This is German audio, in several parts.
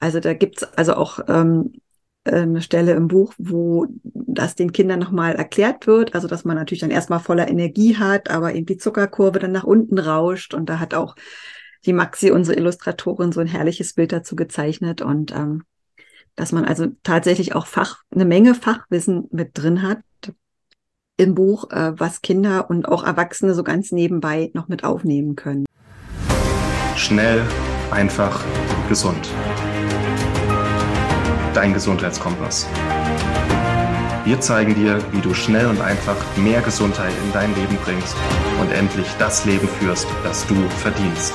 Also da gibt's also auch ähm, eine Stelle im Buch, wo das den Kindern nochmal erklärt wird. Also dass man natürlich dann erstmal voller Energie hat, aber eben die Zuckerkurve dann nach unten rauscht. Und da hat auch die Maxi, unsere Illustratorin, so ein herrliches Bild dazu gezeichnet. Und ähm, dass man also tatsächlich auch Fach, eine Menge Fachwissen mit drin hat im Buch, äh, was Kinder und auch Erwachsene so ganz nebenbei noch mit aufnehmen können. Schnell, einfach, gesund. Dein Gesundheitskompass. Wir zeigen dir, wie du schnell und einfach mehr Gesundheit in dein Leben bringst und endlich das Leben führst, das du verdienst.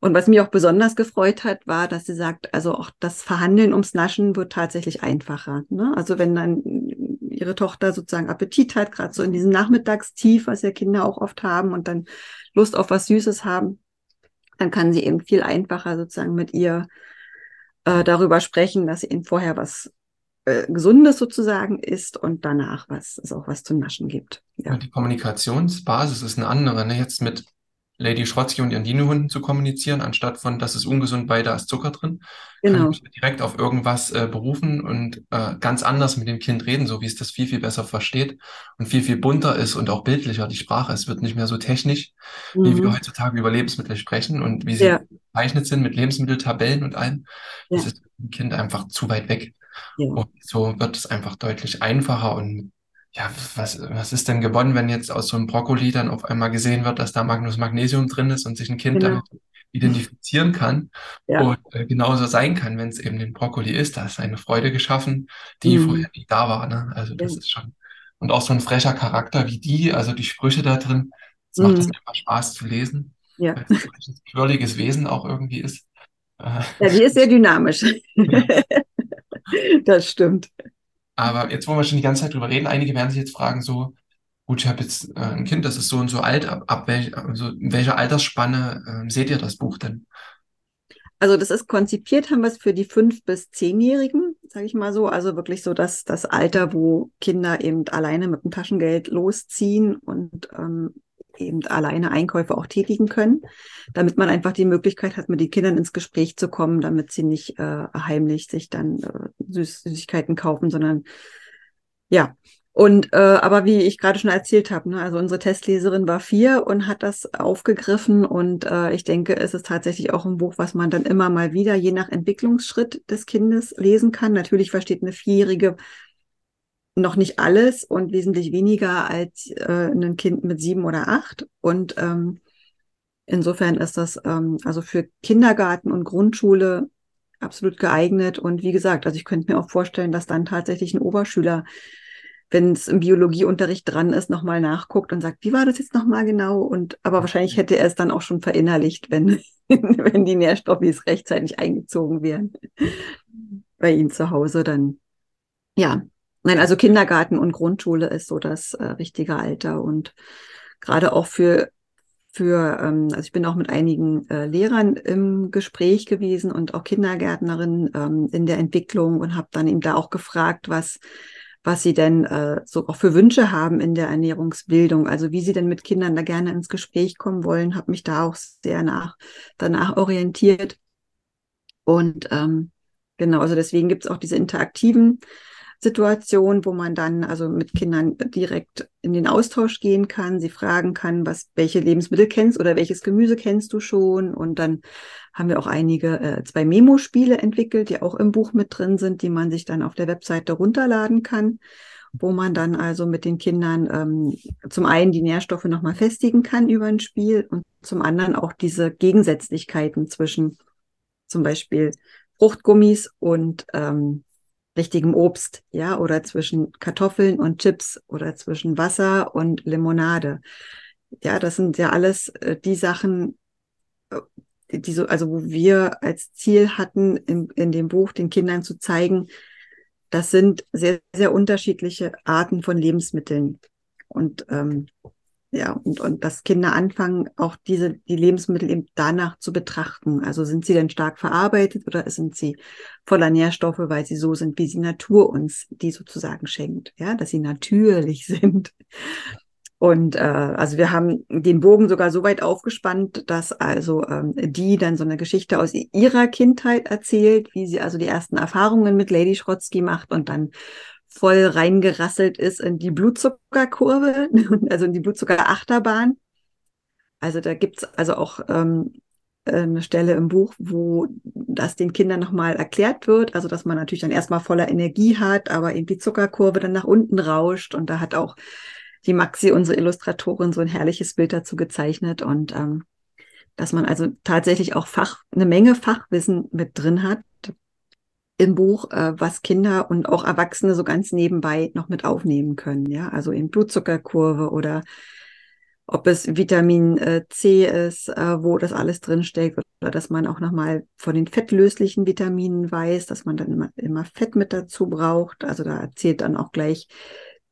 Und was mich auch besonders gefreut hat, war, dass sie sagt, also auch das Verhandeln ums Naschen wird tatsächlich einfacher. Ne? Also wenn dann ihre Tochter sozusagen Appetit hat, gerade so in diesem Nachmittagstief, was ja Kinder auch oft haben und dann Lust auf was Süßes haben, dann kann sie eben viel einfacher sozusagen mit ihr äh, darüber sprechen, dass sie ihnen vorher was äh, Gesundes sozusagen isst und danach was es auch was zum Naschen gibt. Ja. Die Kommunikationsbasis ist eine andere. Ne? Jetzt mit Lady Schrotzki und ihren Dino-Hunden zu kommunizieren, anstatt von, das ist ungesund, bei da ist Zucker drin. Genau. Kann ich direkt auf irgendwas äh, berufen und äh, ganz anders mit dem Kind reden, so wie es das viel, viel besser versteht und viel, viel bunter ist und auch bildlicher die Sprache. Es wird nicht mehr so technisch, mhm. wie wir mhm. heutzutage über Lebensmittel sprechen und wie sie ja. gezeichnet sind mit Lebensmitteltabellen und allem. Ja. Das ist dem Kind einfach zu weit weg. Ja. Und so wird es einfach deutlich einfacher und ja, was, was ist denn gewonnen, wenn jetzt aus so einem Brokkoli dann auf einmal gesehen wird, dass da Magnus Magnesium drin ist und sich ein Kind genau. damit identifizieren kann ja. und äh, genauso sein kann, wenn es eben den Brokkoli ist. Da ist eine Freude geschaffen, die mhm. vorher nicht da war. Ne? Also das ja. ist schon. Und auch so ein frecher Charakter wie die, also die Sprüche da drin, es mhm. macht es einfach Spaß zu lesen. Ja. Weil es ein quirliges Wesen auch irgendwie ist. Äh, ja, die ist sehr dynamisch. Ja. das stimmt. Aber jetzt, wo wir schon die ganze Zeit drüber reden, einige werden sich jetzt fragen, so, gut, ich habe jetzt äh, ein Kind, das ist so und so alt, ab, ab welch, also in welcher Altersspanne äh, seht ihr das Buch denn? Also das ist konzipiert, haben wir es für die fünf bis zehnjährigen, sage ich mal so. Also wirklich so das, das Alter, wo Kinder eben alleine mit dem Taschengeld losziehen und ähm, eben alleine Einkäufe auch tätigen können, damit man einfach die Möglichkeit hat, mit den Kindern ins Gespräch zu kommen, damit sie nicht äh, heimlich sich dann äh, Süß Süßigkeiten kaufen, sondern ja. Und äh, aber wie ich gerade schon erzählt habe, ne, also unsere Testleserin war vier und hat das aufgegriffen und äh, ich denke, es ist tatsächlich auch ein Buch, was man dann immer mal wieder je nach Entwicklungsschritt des Kindes lesen kann. Natürlich versteht eine Vierjährige noch nicht alles und wesentlich weniger als äh, ein Kind mit sieben oder acht. Und ähm, insofern ist das ähm, also für Kindergarten und Grundschule absolut geeignet. Und wie gesagt, also ich könnte mir auch vorstellen, dass dann tatsächlich ein Oberschüler, wenn es im Biologieunterricht dran ist, nochmal nachguckt und sagt, wie war das jetzt nochmal genau? Und aber wahrscheinlich hätte er es dann auch schon verinnerlicht, wenn, wenn die Nährstoffe rechtzeitig eingezogen wären bei ihm zu Hause, dann ja, Nein, also Kindergarten und Grundschule ist so das äh, richtige Alter und gerade auch für für, ähm, also ich bin auch mit einigen äh, Lehrern im Gespräch gewesen und auch Kindergärtnerinnen ähm, in der Entwicklung und habe dann eben da auch gefragt, was was sie denn äh, so auch für Wünsche haben in der Ernährungsbildung, also wie sie denn mit Kindern da gerne ins Gespräch kommen wollen, habe mich da auch sehr nach danach orientiert. Und ähm, genau, also deswegen gibt es auch diese interaktiven Situation, wo man dann also mit Kindern direkt in den Austausch gehen kann, sie fragen kann, was, welche Lebensmittel kennst oder welches Gemüse kennst du schon. Und dann haben wir auch einige, äh, zwei Memo-Spiele entwickelt, die auch im Buch mit drin sind, die man sich dann auf der Webseite runterladen kann wo man dann also mit den Kindern ähm, zum einen die Nährstoffe nochmal festigen kann über ein Spiel und zum anderen auch diese Gegensätzlichkeiten zwischen zum Beispiel Fruchtgummis und ähm, richtigem Obst, ja, oder zwischen Kartoffeln und Chips oder zwischen Wasser und Limonade. Ja, das sind ja alles äh, die Sachen, äh, die so, also wo wir als Ziel hatten, in, in dem Buch den Kindern zu zeigen, das sind sehr, sehr unterschiedliche Arten von Lebensmitteln. Und ähm, ja, und, und dass Kinder anfangen, auch diese, die Lebensmittel eben danach zu betrachten. Also sind sie denn stark verarbeitet oder sind sie voller Nährstoffe, weil sie so sind, wie sie Natur uns die sozusagen schenkt. Ja, dass sie natürlich sind. Und äh, also wir haben den Bogen sogar so weit aufgespannt, dass also ähm, die dann so eine Geschichte aus ihrer Kindheit erzählt, wie sie also die ersten Erfahrungen mit Lady Schrotzky macht und dann voll reingerasselt ist in die Blutzuckerkurve, also in die Blutzuckerachterbahn. Also da gibt's also auch ähm, eine Stelle im Buch, wo das den Kindern nochmal erklärt wird. Also dass man natürlich dann erstmal voller Energie hat, aber eben die Zuckerkurve dann nach unten rauscht. Und da hat auch die Maxi, unsere Illustratorin, so ein herrliches Bild dazu gezeichnet und ähm, dass man also tatsächlich auch Fach, eine Menge Fachwissen mit drin hat im Buch, äh, was Kinder und auch Erwachsene so ganz nebenbei noch mit aufnehmen können. Ja, also in Blutzuckerkurve oder ob es Vitamin äh, C ist, äh, wo das alles drinsteckt, oder dass man auch nochmal von den fettlöslichen Vitaminen weiß, dass man dann immer, immer Fett mit dazu braucht. Also da erzählt dann auch gleich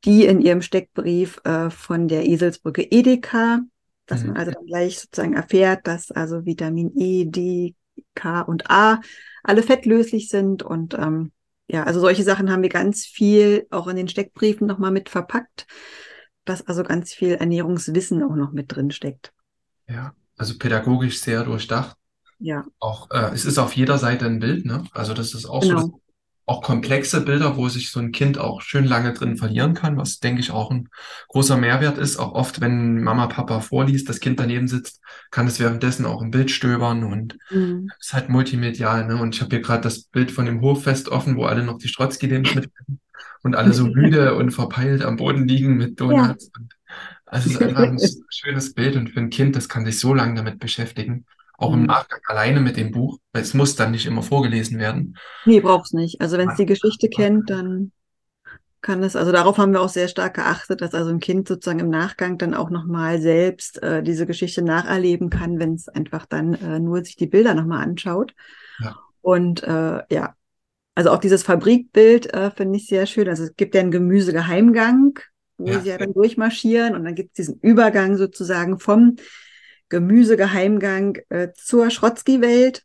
die in ihrem Steckbrief äh, von der Eselsbrücke Edeka, dass mhm. man also dann gleich sozusagen erfährt, dass also Vitamin E, D, K und A alle fettlöslich sind und ähm, ja, also solche Sachen haben wir ganz viel auch in den Steckbriefen nochmal mit verpackt, dass also ganz viel Ernährungswissen auch noch mit drin steckt. Ja, also pädagogisch sehr durchdacht. Ja. Auch äh, es ist auf jeder Seite ein Bild, ne? Also das ist auch genau. so, auch komplexe Bilder, wo sich so ein Kind auch schön lange drin verlieren kann, was denke ich auch ein großer Mehrwert ist. Auch oft, wenn Mama, Papa vorliest, das Kind daneben sitzt, kann es währenddessen auch im Bild stöbern und mhm. ist halt multimedial. Ne? Und ich habe hier gerade das Bild von dem Hoffest offen, wo alle noch die Strotzki-Lebensmittel und alle so müde und verpeilt am Boden liegen mit Donuts. Ja. also es ist einfach ein schönes Bild und für ein Kind, das kann sich so lange damit beschäftigen auch im mhm. Nachgang alleine mit dem Buch, weil es muss dann nicht immer vorgelesen werden. Nee, braucht's nicht. Also wenn es die Geschichte kennt, dann kann es, also darauf haben wir auch sehr stark geachtet, dass also ein Kind sozusagen im Nachgang dann auch nochmal selbst äh, diese Geschichte nacherleben kann, wenn es einfach dann äh, nur sich die Bilder nochmal anschaut. Ja. Und äh, ja, also auch dieses Fabrikbild äh, finde ich sehr schön. Also es gibt ja einen Gemüsegeheimgang, wo ja. sie ja dann durchmarschieren und dann gibt es diesen Übergang sozusagen vom Gemüsegeheimgang äh, zur Schrotzki-Welt,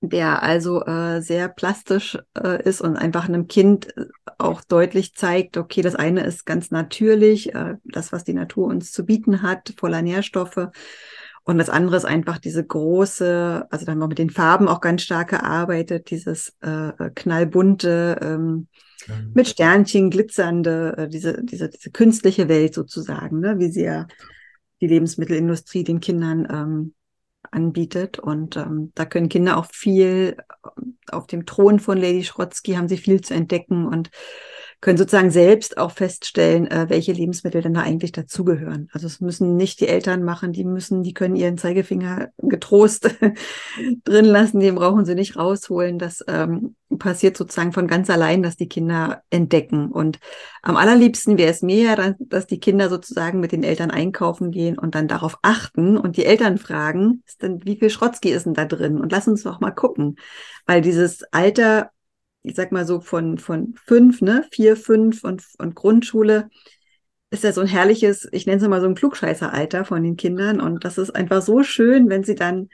der also äh, sehr plastisch äh, ist und einfach einem Kind äh, auch deutlich zeigt, okay, das eine ist ganz natürlich, äh, das, was die Natur uns zu bieten hat, voller Nährstoffe. Und das andere ist einfach diese große, also da haben wir mit den Farben auch ganz stark gearbeitet, dieses äh, knallbunte, ähm, mhm. mit Sternchen glitzernde, äh, diese, diese, diese künstliche Welt sozusagen, ne, wie sie ja die Lebensmittelindustrie den Kindern ähm, anbietet. Und ähm, da können Kinder auch viel auf dem Thron von Lady Schrotzky haben sie viel zu entdecken und können sozusagen selbst auch feststellen, äh, welche Lebensmittel denn da eigentlich dazugehören. Also es müssen nicht die Eltern machen, die müssen, die können ihren Zeigefinger getrost drin lassen, den brauchen sie nicht rausholen. Das ähm, passiert sozusagen von ganz allein, dass die Kinder entdecken. Und am allerliebsten wäre es mir ja, dass die Kinder sozusagen mit den Eltern einkaufen gehen und dann darauf achten und die Eltern fragen, ist denn, wie viel Schrotzki ist denn da drin? Und lass uns doch mal gucken. Weil dieses Alter ich sag mal so von, von fünf, ne, vier, fünf und, und Grundschule, ist ja so ein herrliches, ich nenne es mal so ein Klugscheißeralter von den Kindern. Und das ist einfach so schön, wenn sie dann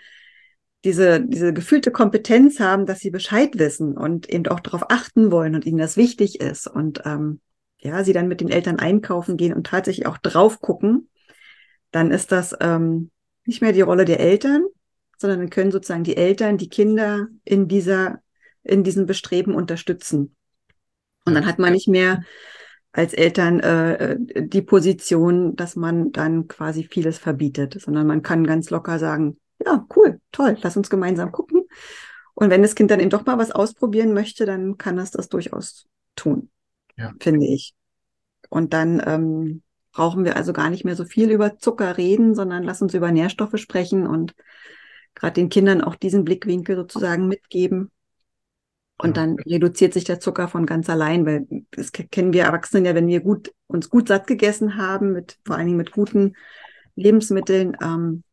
diese, diese gefühlte Kompetenz haben, dass sie Bescheid wissen und eben auch darauf achten wollen und ihnen das wichtig ist. Und ähm, ja, sie dann mit den Eltern einkaufen gehen und tatsächlich auch drauf gucken, dann ist das ähm, nicht mehr die Rolle der Eltern, sondern dann können sozusagen die Eltern die Kinder in dieser in diesem Bestreben unterstützen. Und dann hat man nicht mehr als Eltern äh, die Position, dass man dann quasi vieles verbietet, sondern man kann ganz locker sagen, ja, cool, toll, lass uns gemeinsam gucken. Und wenn das Kind dann eben doch mal was ausprobieren möchte, dann kann es das durchaus tun, ja. finde ich. Und dann ähm, brauchen wir also gar nicht mehr so viel über Zucker reden, sondern lass uns über Nährstoffe sprechen und gerade den Kindern auch diesen Blickwinkel sozusagen mitgeben. Und dann reduziert sich der Zucker von ganz allein, weil das kennen wir Erwachsenen ja, wenn wir gut, uns gut satt gegessen haben, mit, vor allen Dingen mit guten Lebensmitteln, ähm,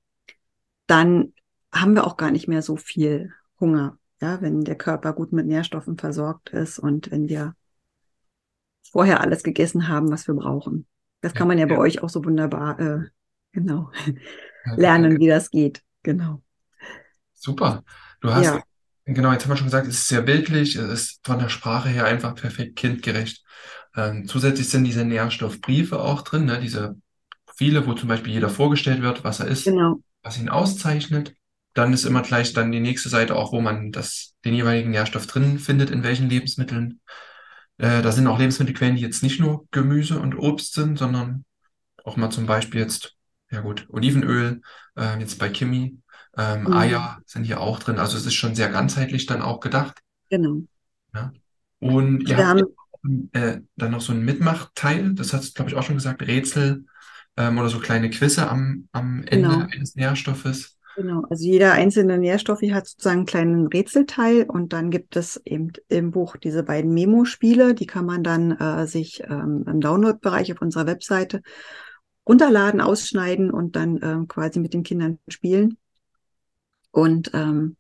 dann haben wir auch gar nicht mehr so viel Hunger. Ja, wenn der Körper gut mit Nährstoffen versorgt ist und wenn wir vorher alles gegessen haben, was wir brauchen. Das kann man ja, ja. bei euch auch so wunderbar, äh, genau, lernen, wie das geht. Genau. Super. Du hast ja. Genau, jetzt haben wir schon gesagt, es ist sehr bildlich, es ist von der Sprache her einfach perfekt kindgerecht. Ähm, zusätzlich sind diese Nährstoffbriefe auch drin, ne, diese viele, wo zum Beispiel jeder vorgestellt wird, was er ist, Genau. was ihn auszeichnet. Dann ist immer gleich dann die nächste Seite auch, wo man das, den jeweiligen Nährstoff drin findet, in welchen Lebensmitteln. Äh, da sind auch Lebensmittelquellen, die jetzt nicht nur Gemüse und Obst sind, sondern auch mal zum Beispiel jetzt, ja gut, Olivenöl, äh, jetzt bei Kimi, ähm, Mhm. Eier sind hier auch drin. Also es ist schon sehr ganzheitlich dann auch gedacht. Genau. Ja. Und ihr wir habt haben, äh, dann noch so ein Mitmachteil, das hast du, glaube ich, auch schon gesagt, Rätsel ähm, oder so kleine Quizze am, am Ende genau. eines Nährstoffes. Genau, also jeder einzelne Nährstoff hat sozusagen einen kleinen Rätselteil und dann gibt es eben im Buch diese beiden Memo-Spiele, die kann man dann äh, sich ähm, im Download-Bereich auf unserer Webseite runterladen, ausschneiden und dann ähm, quasi mit den Kindern spielen. Und ähm,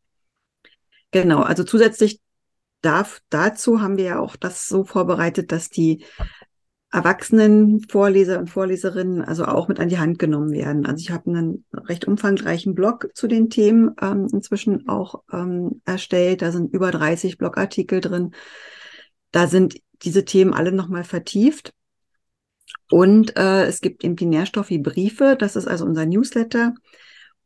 genau, also zusätzlich darf, dazu haben wir ja auch das so vorbereitet, dass die erwachsenen Vorleser und Vorleserinnen also auch mit an die Hand genommen werden. Also ich habe einen recht umfangreichen Blog zu den Themen ähm, inzwischen auch ähm, erstellt. Da sind über 30 Blogartikel drin. Da sind diese Themen alle nochmal vertieft. Und äh, es gibt eben die Nährstoffe Briefe. Das ist also unser Newsletter,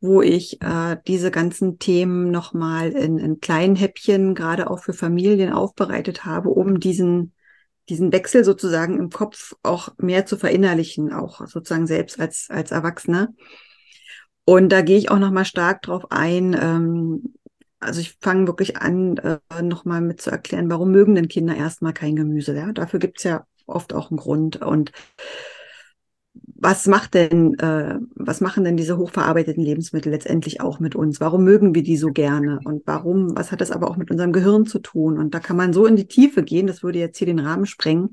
wo ich äh, diese ganzen Themen nochmal in, in kleinen Häppchen, gerade auch für Familien aufbereitet habe, um diesen diesen Wechsel sozusagen im Kopf auch mehr zu verinnerlichen, auch sozusagen selbst als, als Erwachsener. Und da gehe ich auch nochmal stark drauf ein. Ähm, also ich fange wirklich an, äh, nochmal mit zu erklären, warum mögen denn Kinder erstmal kein Gemüse? Ja? Dafür gibt's ja oft auch einen Grund. Und was macht denn, äh, was machen denn diese hochverarbeiteten Lebensmittel letztendlich auch mit uns? Warum mögen wir die so gerne? Und warum, was hat das aber auch mit unserem Gehirn zu tun? Und da kann man so in die Tiefe gehen, das würde jetzt hier den Rahmen sprengen.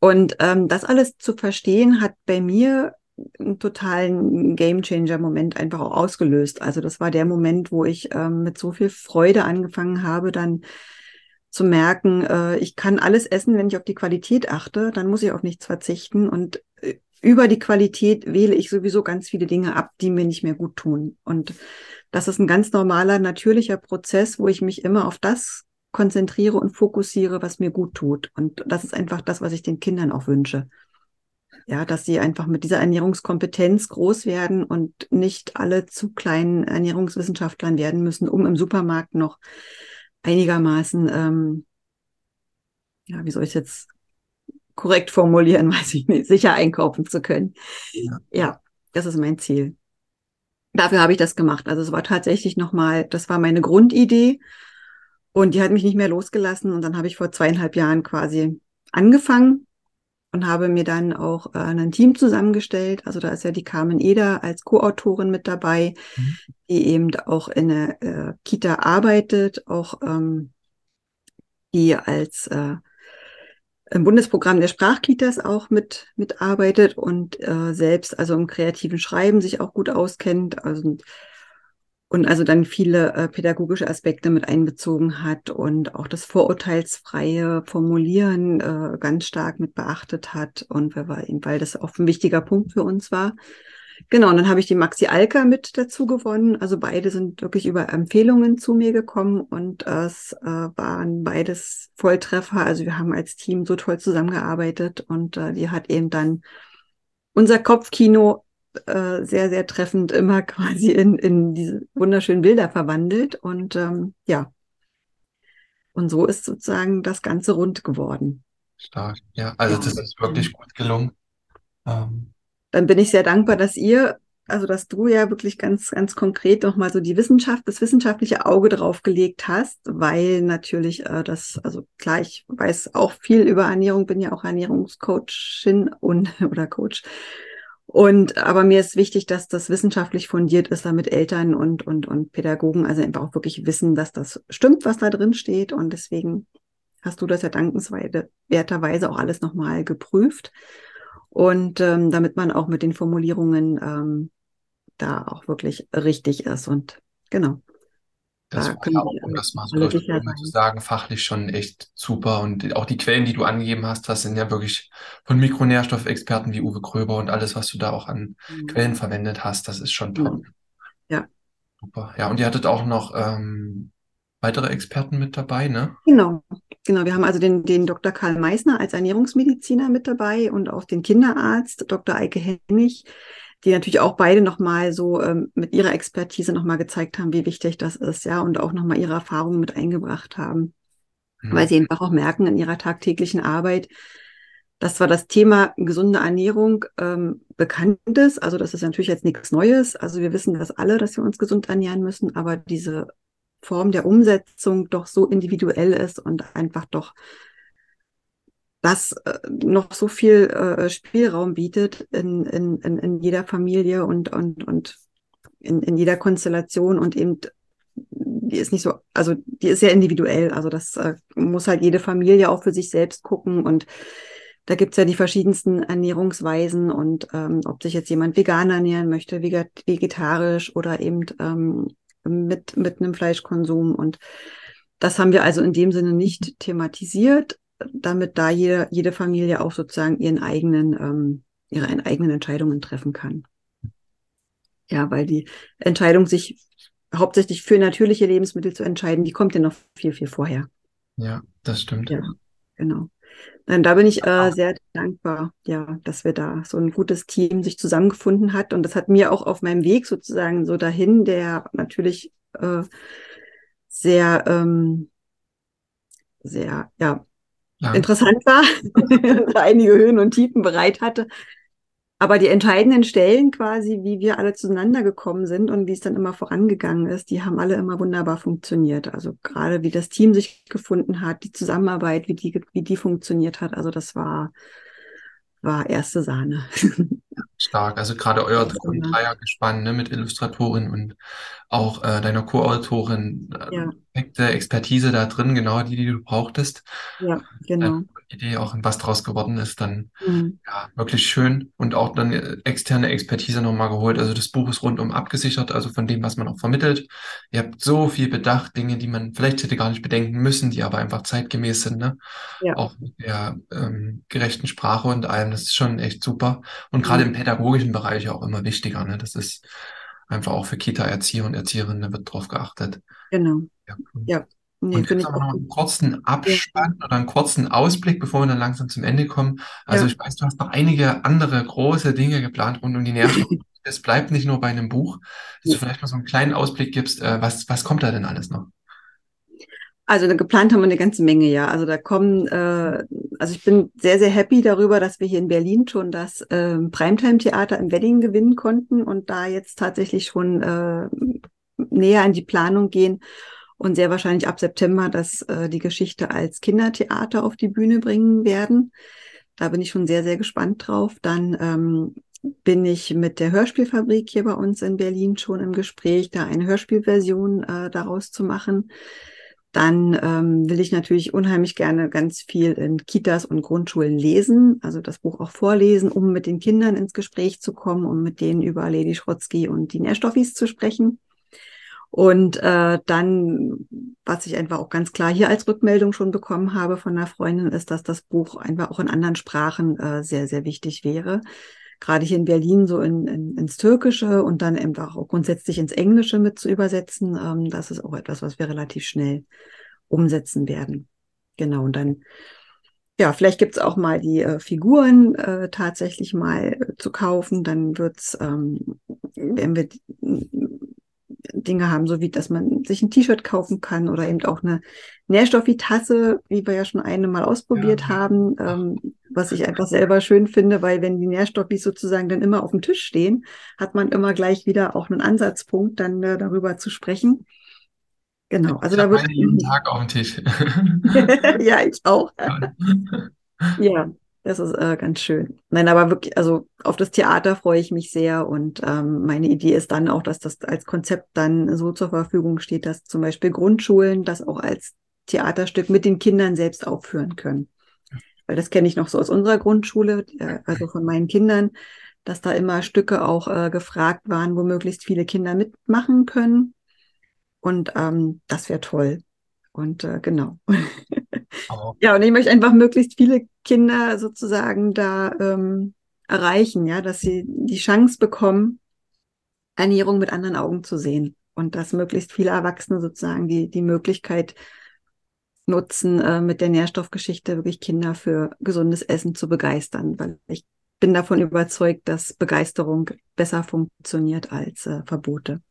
Und ähm, das alles zu verstehen, hat bei mir einen totalen Gamechanger-Moment einfach auch ausgelöst. Also das war der Moment, wo ich ähm, mit so viel Freude angefangen habe, dann zu merken, äh, ich kann alles essen, wenn ich auf die Qualität achte, dann muss ich auf nichts verzichten und äh, über die Qualität wähle ich sowieso ganz viele Dinge ab, die mir nicht mehr gut tun. Und das ist ein ganz normaler, natürlicher Prozess, wo ich mich immer auf das konzentriere und fokussiere, was mir gut tut. Und das ist einfach das, was ich den Kindern auch wünsche. Ja, dass sie einfach mit dieser Ernährungskompetenz groß werden und nicht alle zu kleinen Ernährungswissenschaftlern werden müssen, um im Supermarkt noch einigermaßen, ähm, ja, wie soll ich es jetzt korrekt formulieren, weiß ich nicht, sicher einkaufen zu können. Ja, ja das ist mein Ziel. Dafür habe ich das gemacht. Also es war tatsächlich nochmal, das war meine Grundidee und die hat mich nicht mehr losgelassen und dann habe ich vor zweieinhalb Jahren quasi angefangen und habe mir dann auch äh, ein Team zusammengestellt. Also da ist ja die Carmen Eder als Co-Autorin mit dabei, mhm. die eben auch in der äh, Kita arbeitet, auch ähm, die als äh, im Bundesprogramm der Sprachkitas auch mit mitarbeitet und äh, selbst also im kreativen Schreiben sich auch gut auskennt. Also und also dann viele äh, pädagogische Aspekte mit einbezogen hat und auch das vorurteilsfreie Formulieren äh, ganz stark mit beachtet hat und weil das auch ein wichtiger Punkt für uns war. Genau, und dann habe ich die Maxi Alka mit dazu gewonnen. Also beide sind wirklich über Empfehlungen zu mir gekommen und es äh, waren beides Volltreffer. Also wir haben als Team so toll zusammengearbeitet und äh, die hat eben dann unser Kopfkino äh, sehr, sehr treffend immer quasi in, in diese wunderschönen Bilder verwandelt. Und ähm, ja, und so ist sozusagen das Ganze rund geworden. Stark, ja. Also ja. das ist wirklich gut gelungen. Ähm. Dann bin ich sehr dankbar, dass ihr, also dass du ja wirklich ganz, ganz konkret nochmal so die Wissenschaft, das wissenschaftliche Auge drauf gelegt hast, weil natürlich äh, das, also klar, ich weiß auch viel über Ernährung, bin ja auch Ernährungscoachin und oder Coach und aber mir ist wichtig, dass das wissenschaftlich fundiert ist, damit Eltern und, und, und Pädagogen also einfach auch wirklich wissen, dass das stimmt, was da drin steht. Und deswegen hast du das ja dankenswerterweise auch alles nochmal geprüft. Und ähm, damit man auch mit den Formulierungen ähm, da auch wirklich richtig ist. Und genau. Das da ja auch, um das mal so zu sagen, fachlich schon echt super. Und auch die Quellen, die du angegeben hast, das sind ja wirklich von Mikronährstoffexperten wie Uwe Kröber und alles, was du da auch an mhm. Quellen verwendet hast, das ist schon top. Ja. Super. Ja, und ihr hattet auch noch ähm, weitere Experten mit dabei, ne? Genau. genau. Wir haben also den, den Dr. Karl Meissner als Ernährungsmediziner mit dabei und auch den Kinderarzt Dr. Eike Hennig, die natürlich auch beide nochmal so ähm, mit ihrer Expertise nochmal gezeigt haben, wie wichtig das ist, ja, und auch nochmal ihre Erfahrungen mit eingebracht haben. Mhm. Weil sie einfach auch merken in ihrer tagtäglichen Arbeit, dass zwar das Thema gesunde Ernährung ähm, bekannt ist, also das ist natürlich jetzt nichts Neues. Also wir wissen das alle, dass wir uns gesund ernähren müssen, aber diese Form der Umsetzung doch so individuell ist und einfach doch das äh, noch so viel äh, Spielraum bietet in, in, in, in jeder Familie und, und, und in, in jeder Konstellation und eben die ist nicht so, also die ist sehr individuell. Also das äh, muss halt jede Familie auch für sich selbst gucken und da gibt's ja die verschiedensten Ernährungsweisen und ähm, ob sich jetzt jemand vegan ernähren möchte, vegetarisch oder eben ähm, mit, mit einem Fleischkonsum. Und das haben wir also in dem Sinne nicht thematisiert, damit da jede, jede Familie auch sozusagen ihren eigenen, ähm, ihre eigenen Entscheidungen treffen kann. Ja, weil die Entscheidung, sich hauptsächlich für natürliche Lebensmittel zu entscheiden, die kommt ja noch viel, viel vorher. Ja, das stimmt. Ja, genau. Dann da bin ich äh, sehr dankbar, ja, dass wir da so ein gutes Team sich zusammengefunden hat. Und das hat mir auch auf meinem Weg sozusagen so dahin, der natürlich äh, sehr, ähm, sehr, ja, ja. interessant war, einige Höhen und Tiefen bereit hatte, aber die entscheidenden Stellen quasi, wie wir alle zueinander gekommen sind und wie es dann immer vorangegangen ist, die haben alle immer wunderbar funktioniert. Also gerade wie das Team sich gefunden hat, die Zusammenarbeit, wie die, wie die funktioniert hat. Also das war, war erste Sahne. Stark. Also gerade euer Dreiergespann ne, mit Illustratorin und auch äh, deiner Co-Autorin. Äh, ja. Perfekte Expertise da drin, genau die, die du brauchtest. Ja, genau. Idee auch was draus geworden ist, dann mhm. ja, wirklich schön und auch dann äh, externe Expertise nochmal geholt. Also das Buch ist rundum abgesichert, also von dem, was man auch vermittelt. Ihr habt so viel bedacht, Dinge, die man vielleicht hätte gar nicht bedenken müssen, die aber einfach zeitgemäß sind, ne? Ja. Auch mit der ähm, gerechten Sprache und allem, das ist schon echt super. Und gerade mhm. im pädagogischen Bereich auch immer wichtiger, ne? Das ist einfach auch für Kita-Erzieher und Erzieherinnen, da wird drauf geachtet. Genau. Ja, ja. Nee, und jetzt haben wir noch einen kurzen Abspann ja. oder einen kurzen Ausblick, bevor wir dann langsam zum Ende kommen. Also ja. ich weiß, du hast noch einige andere große Dinge geplant rund um die Nährstoffe. es bleibt nicht nur bei einem Buch, dass du vielleicht mal so einen kleinen Ausblick gibst, äh, was, was kommt da denn alles noch? Also geplant haben wir eine ganze Menge, ja. Also da kommen, äh, also ich bin sehr, sehr happy darüber, dass wir hier in Berlin schon das äh, Primetime-Theater im Wedding gewinnen konnten und da jetzt tatsächlich schon äh, näher an die Planung gehen und sehr wahrscheinlich ab September das äh, die Geschichte als Kindertheater auf die Bühne bringen werden. Da bin ich schon sehr, sehr gespannt drauf. Dann ähm, bin ich mit der Hörspielfabrik hier bei uns in Berlin schon im Gespräch, da eine Hörspielversion äh, daraus zu machen. Dann ähm, will ich natürlich unheimlich gerne ganz viel in Kitas und Grundschulen lesen, also das Buch auch vorlesen, um mit den Kindern ins Gespräch zu kommen, um mit denen über Lady Schrotzky und die Nährstoffis zu sprechen. Und äh, dann, was ich einfach auch ganz klar hier als Rückmeldung schon bekommen habe von einer Freundin, ist, dass das Buch einfach auch in anderen Sprachen äh, sehr, sehr wichtig wäre. Gerade hier in Berlin so in, in, ins Türkische und dann einfach auch grundsätzlich ins Englische mit zu übersetzen. Ähm, das ist auch etwas, was wir relativ schnell umsetzen werden. Genau, und dann ja, vielleicht gibt's auch mal die äh, Figuren äh, tatsächlich mal äh, zu kaufen. Dann wird's, ähm, wenn wir Dinge haben, so wie dass man sich ein T-Shirt kaufen kann oder eben auch eine Nährstoffi-Tasse, wie wir ja schon eine mal ausprobiert ja. haben, ähm, was ich einfach selber schön finde, weil wenn die Nährstoffis sozusagen dann immer auf dem Tisch stehen, hat man immer gleich wieder auch einen Ansatzpunkt, dann äh, darüber zu sprechen. Genau, also ich da wird jeden Tag auf dem Tisch. ja, ich auch. ja, das ist äh, ganz schön. Nein, aber wirklich, also auf das Theater freue ich mich sehr und ähm, meine Idee ist dann auch, dass das als Konzept dann so zur Verfügung steht, dass zum Beispiel Grundschulen das auch als Theaterstück mit den Kindern selbst aufführen können. Weil das kenne ich noch so aus unserer Grundschule, äh, also von meinen Kindern, dass da immer Stücke auch äh, gefragt waren, wo möglichst viele Kinder mitmachen können. Und ähm, das wäre toll. Und äh, genau. Ja, und ich möchte einfach möglichst viele Kinder sozusagen da ähm, erreichen, ja, dass sie die Chance bekommen, Ernährung mit anderen Augen zu sehen und dass möglichst viele Erwachsene sozusagen die, die Möglichkeit nutzen, äh, mit der Nährstoffgeschichte wirklich Kinder für gesundes Essen zu begeistern, weil ich bin davon überzeugt, dass Begeisterung besser funktioniert als äh, Verbote.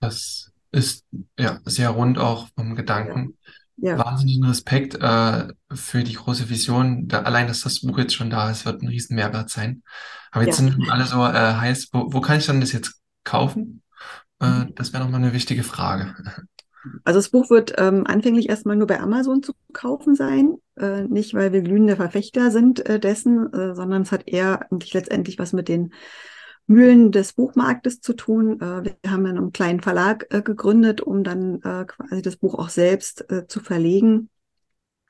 Das ist ja sehr rund auch vom Gedanken. Ja. Wahnsinnigen Respekt äh, für die große Vision. Da, allein, dass das Buch jetzt schon da ist, wird ein riesen Mehrwert sein. Aber jetzt Ja. sind alle so äh, heiß. Wo, wo kann ich dann das jetzt kaufen? Äh, das wäre nochmal eine wichtige Frage. Also das Buch wird ähm, anfänglich erstmal nur bei Amazon zu kaufen sein. Äh, nicht, weil wir glühende Verfechter sind äh, dessen, äh, sondern es hat eher eigentlich letztendlich was mit den Mühlen des Buchmarktes zu tun. Äh, wir haben einen kleinen Verlag äh, gegründet, um dann äh, quasi das Buch auch selbst zu verlegen.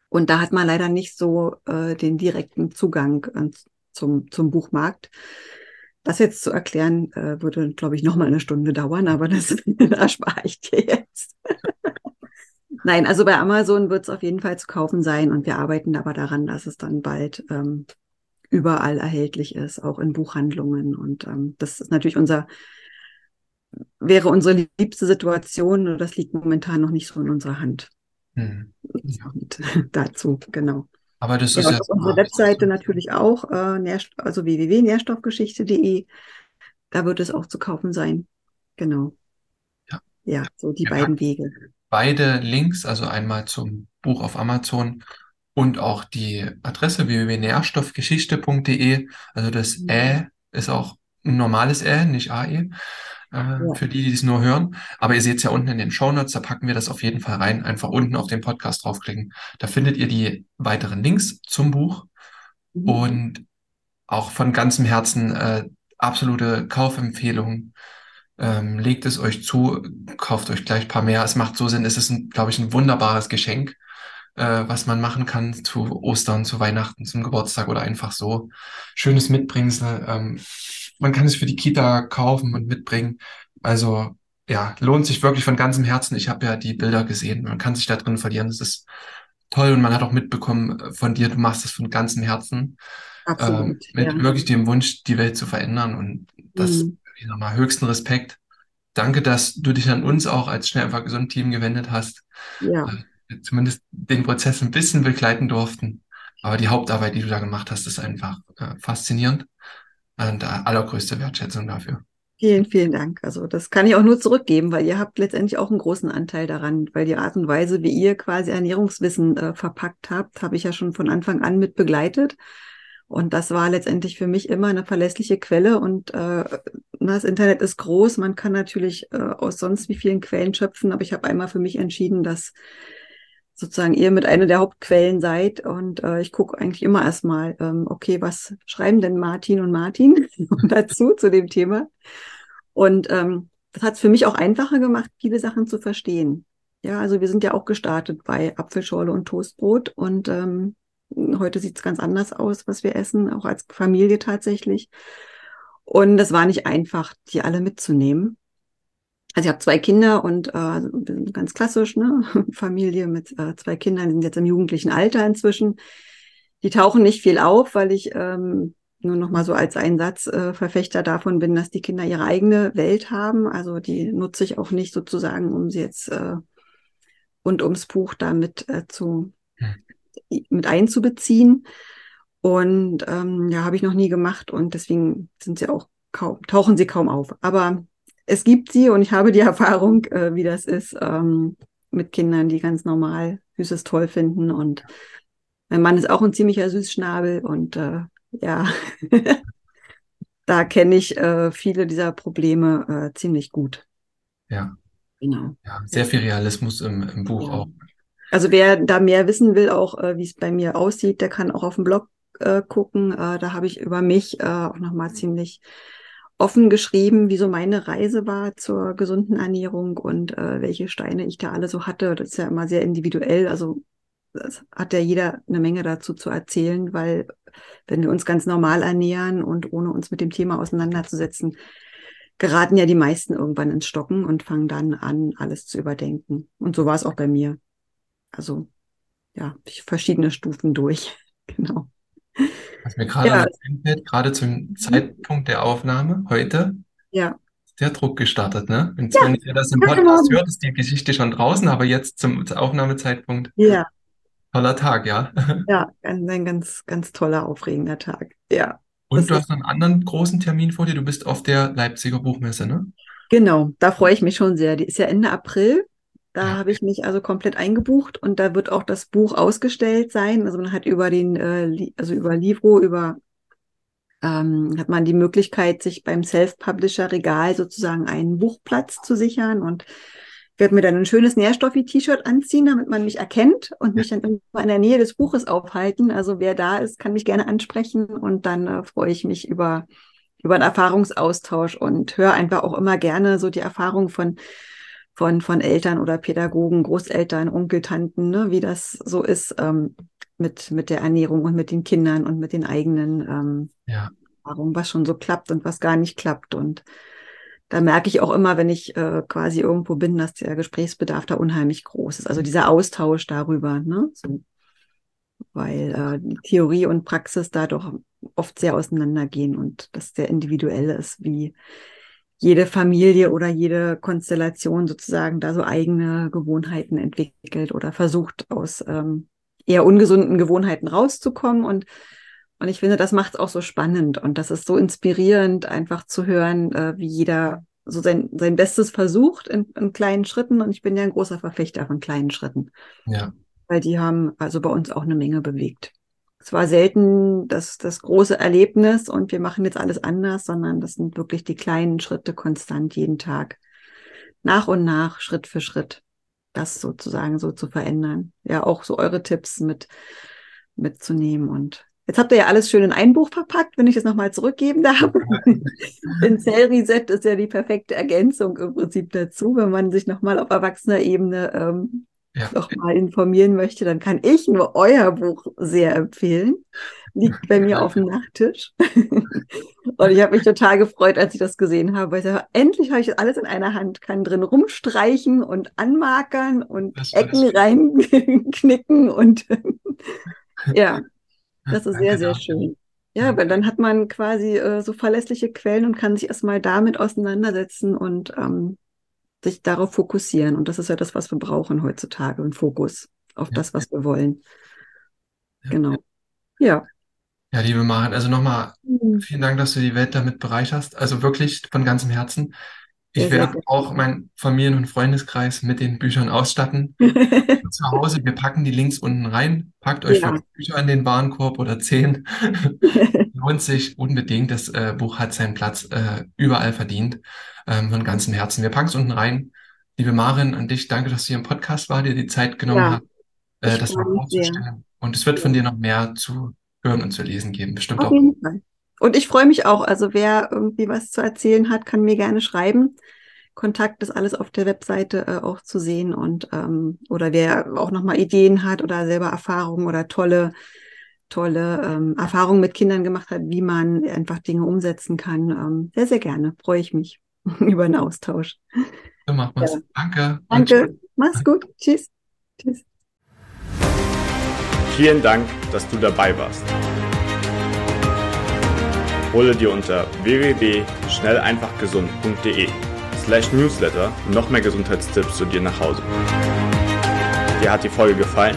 Und da hat man leider nicht so den direkten Zugang zum, zum Buchmarkt. Das jetzt zu erklären, würde, glaube ich, noch mal eine Stunde dauern, aber das erspare ich dir jetzt. Nein, also bei Amazon wird es auf jeden Fall zu kaufen sein und wir arbeiten aber daran, dass es dann bald ähm, überall erhältlich ist, auch in Buchhandlungen. Und ähm, das ist natürlich unser, wäre unsere liebste Situation, nur das liegt momentan noch nicht so in unserer Hand. Hm. Ja. Und dazu, genau. Aber das ja, ist ja auf unserer Webseite natürlich auch, äh, also www.nährstoffgeschichte.de. Da wird es auch zu kaufen sein. Genau. Ja, ja so die Wir beiden Wege. beide Links, also einmal zum Buch auf Amazon und auch die Adresse www.nährstoffgeschichte.de. Also das Mhm. Ä ist auch ein normales Ä, nicht AE, äh, Ja. für die, die es nur hören. Aber ihr seht es ja unten in den Shownotes, da packen wir das auf jeden Fall rein. Einfach unten auf den Podcast draufklicken. Da findet ihr die weiteren Links zum Buch Mhm. und auch von ganzem Herzen äh, absolute Kaufempfehlung. Ähm, legt es euch zu, kauft euch gleich ein paar mehr. Es macht so Sinn. Es ist, glaube ich, ein wunderbares Geschenk, äh, was man machen kann zu Ostern, zu Weihnachten, zum Geburtstag oder einfach so. Schönes Mitbringsel. Ähm, man kann es für die Kita kaufen und mitbringen. Also ja, lohnt sich wirklich von ganzem Herzen. Ich habe ja die Bilder gesehen. Man kann sich da drin verlieren. Das ist toll und man hat auch mitbekommen äh, von dir, du machst es von ganzem Herzen ähm, Absolut. mit ja. wirklich dem Wunsch, die Welt zu verändern. Und das Mhm. ich nochmal höchsten Respekt. Danke, dass du dich an uns auch als Schnell einfach gesund Team gewendet hast. Ja, Äh, Zumindest den Prozess ein bisschen begleiten durften. Aber die Hauptarbeit, die du da gemacht hast, ist einfach äh, faszinierend. Und äh, allergrößte Wertschätzung dafür. vielen, vielen Dank. Also das kann ich auch nur zurückgeben, weil ihr habt letztendlich auch einen großen Anteil daran, weil die Art und Weise, wie ihr quasi Ernährungswissen äh, verpackt habt, habe ich ja schon von Anfang an mit begleitet. Und das war letztendlich für mich immer eine verlässliche Quelle. Und äh, das Internet ist groß. Man kann natürlich äh, aus sonst wie vielen Quellen schöpfen. Aber ich habe einmal für mich entschieden, dass sozusagen ihr mit einer der Hauptquellen seid. Und äh, ich gucke eigentlich immer erstmal, ähm, okay, was schreiben denn Martin und Martin dazu, zu dem Thema? Und ähm, das hat es für mich auch einfacher gemacht, viele Sachen zu verstehen. Ja, also wir sind ja auch gestartet bei Apfelschorle und Toastbrot und ähm, heute sieht es ganz anders aus, was wir essen, auch als Familie tatsächlich. Und es war nicht einfach, die alle mitzunehmen. Also ich habe zwei Kinder und äh, bin ganz klassisch, ne? Familie mit äh, zwei Kindern, die sind jetzt im jugendlichen Alter inzwischen. Die tauchen nicht viel auf, weil ich ähm, nur noch mal so als Einsatz äh, Verfechter davon bin, dass die Kinder ihre eigene Welt haben. Also die nutze ich auch nicht sozusagen, um sie jetzt äh, und ums Buch damit äh, zu mit einzubeziehen. Und ähm, ja, habe ich noch nie gemacht und deswegen sind sie auch kaum, tauchen sie kaum auf. Aber es gibt sie und ich habe die Erfahrung, äh, wie das ist ähm, mit Kindern, die ganz normal Süßes toll finden. Und mein Mann ist auch ein ziemlicher Süßschnabel und äh, ja, da kenne ich äh, viele dieser Probleme äh, ziemlich gut. Ja, Genau. ja, sehr viel Realismus im, im Buch Ja. auch. Also wer da mehr wissen will, auch äh, wie es bei mir aussieht, der kann auch auf dem Blog äh, gucken. Da habe ich über mich auch nochmal ziemlich offen geschrieben, wie so meine Reise war zur gesunden Ernährung und äh, welche Steine ich da alle so hatte. Das ist ja immer sehr individuell. Also das hat ja jeder eine Menge dazu zu erzählen, weil wenn wir uns ganz normal ernähren und ohne uns mit dem Thema auseinanderzusetzen, geraten ja die meisten irgendwann ins Stocken und fangen dann an, alles zu überdenken. Und so war es auch bei mir. Also ja, verschiedene Stufen durch. Genau. Was mir gerade Ja. einfällt, gerade zum Zeitpunkt der Aufnahme heute, Ja, der Druck gestartet, ne? Und ja. wenn ihr das im Podcast hört, ist die Geschichte schon draußen, aber jetzt zum, zum Aufnahmezeitpunkt. Ja. Toller Tag, ja. Ja, ein, ein ganz, ganz toller, aufregender Tag. Ja. Und du hast einen anderen großen Termin vor dir. Du bist auf der Leipziger Buchmesse, ne? Genau, da freue ich mich schon sehr. Die ist ja Ende April. Da ja. habe ich mich also komplett eingebucht und da wird auch das Buch ausgestellt sein. Also man hat über den, äh, also über Livro, über ähm, hat man die Möglichkeit, sich beim Self-Publisher-Regal sozusagen einen Buchplatz zu sichern und werde mir dann ein schönes Nährstoffi-T-Shirt anziehen, damit man mich erkennt und mich dann immer in der Nähe des Buches aufhalten. Also wer da ist, kann mich gerne ansprechen und dann äh, freue ich mich über, über einen Erfahrungsaustausch und höre einfach auch immer gerne so die Erfahrung von, von, von Eltern oder Pädagogen, Großeltern, Onkel, Tanten, ne, wie das so ist ähm, mit, mit der Ernährung und mit den Kindern und mit den eigenen ähm, ja. Erfahrungen, was schon so klappt und was gar nicht klappt und da merke ich auch immer, wenn ich äh, quasi irgendwo bin, dass der Gesprächsbedarf da unheimlich groß ist. Also dieser Austausch darüber, ne? So, weil äh, die Theorie und Praxis da doch oft sehr auseinandergehen und das sehr individuell ist, wie jede Familie oder jede Konstellation sozusagen da so eigene Gewohnheiten entwickelt oder versucht aus ähm, eher ungesunden Gewohnheiten rauszukommen und und ich finde, das macht es auch so spannend und das ist so inspirierend, einfach zu hören, äh, wie jeder so sein, sein Bestes versucht in, in, kleinen Schritten. Und ich bin ja ein großer Verfechter von kleinen Schritten. Ja. Weil die haben also bei uns auch eine Menge bewegt. Es war selten das, das große Erlebnis und wir machen jetzt alles anders, sondern das sind wirklich die kleinen Schritte konstant jeden Tag. Nach und nach, Schritt für Schritt, das sozusagen so zu verändern. Ja, auch so eure Tipps mit mitzunehmen und Jetzt habt ihr ja alles schön in ein Buch verpackt, wenn ich es nochmal zurückgeben darf. In Cell Reset ist ja die perfekte Ergänzung im Prinzip dazu. Wenn man sich nochmal auf erwachsener Ebene ähm, ja. nochmal informieren möchte, dann kann ich nur euer Buch sehr empfehlen. Liegt bei mir auf dem Nachttisch. und ich habe mich total gefreut, als ich das gesehen habe, weil ich dachte, endlich habe ich das alles in einer Hand, kann drin rumstreichen und anmarkern und Ecken reinknicken und ja, das ist sehr, sehr schön. Ja, weil dann hat man quasi äh, so verlässliche Quellen und kann sich erstmal damit auseinandersetzen und ähm, sich darauf fokussieren. Und das ist ja das, was wir brauchen heutzutage, ein Fokus auf ja. das, was wir wollen. Ja. Genau. Ja. Ja, liebe Marit, also nochmal mhm. vielen Dank, dass du die Welt damit bereicherst. Also wirklich von ganzem Herzen. Ich werde auch meinen Familien- und Freundeskreis mit den Büchern ausstatten. Zu Hause, wir packen die Links unten rein. Packt euch ja. fünf Bücher in den Warenkorb oder zehn. Lohnt sich unbedingt. Das äh, Buch hat seinen Platz äh, überall verdient. Ähm, von ganzem Herzen. Wir packen es unten rein. Liebe Marin, an dich danke, dass du hier im Podcast war, dir die Zeit genommen ja, hast, äh, das mal vorzustellen. Und es wird von dir noch mehr zu hören und zu lesen geben. Bestimmt Auf auch. Jeden Fall. Und ich freue mich auch. Also wer irgendwie was zu erzählen hat, kann mir gerne schreiben. Kontakt ist alles auf der Webseite äh, auch zu sehen und ähm, oder wer auch nochmal Ideen hat oder selber Erfahrungen oder tolle, tolle ähm, Erfahrungen mit Kindern gemacht hat, wie man einfach Dinge umsetzen kann. Ähm, sehr, sehr gerne. Freue ich mich über einen Austausch. So machen wir's. Ja. Danke. Danke. Mach's gut. Tschüss. Tschüss. Vielen Dank, dass du dabei warst. Hole dir unter www.schnelleinfachgesund.de slash newsletter noch mehr Gesundheitstipps zu dir nach Hause. Dir hat die Folge gefallen?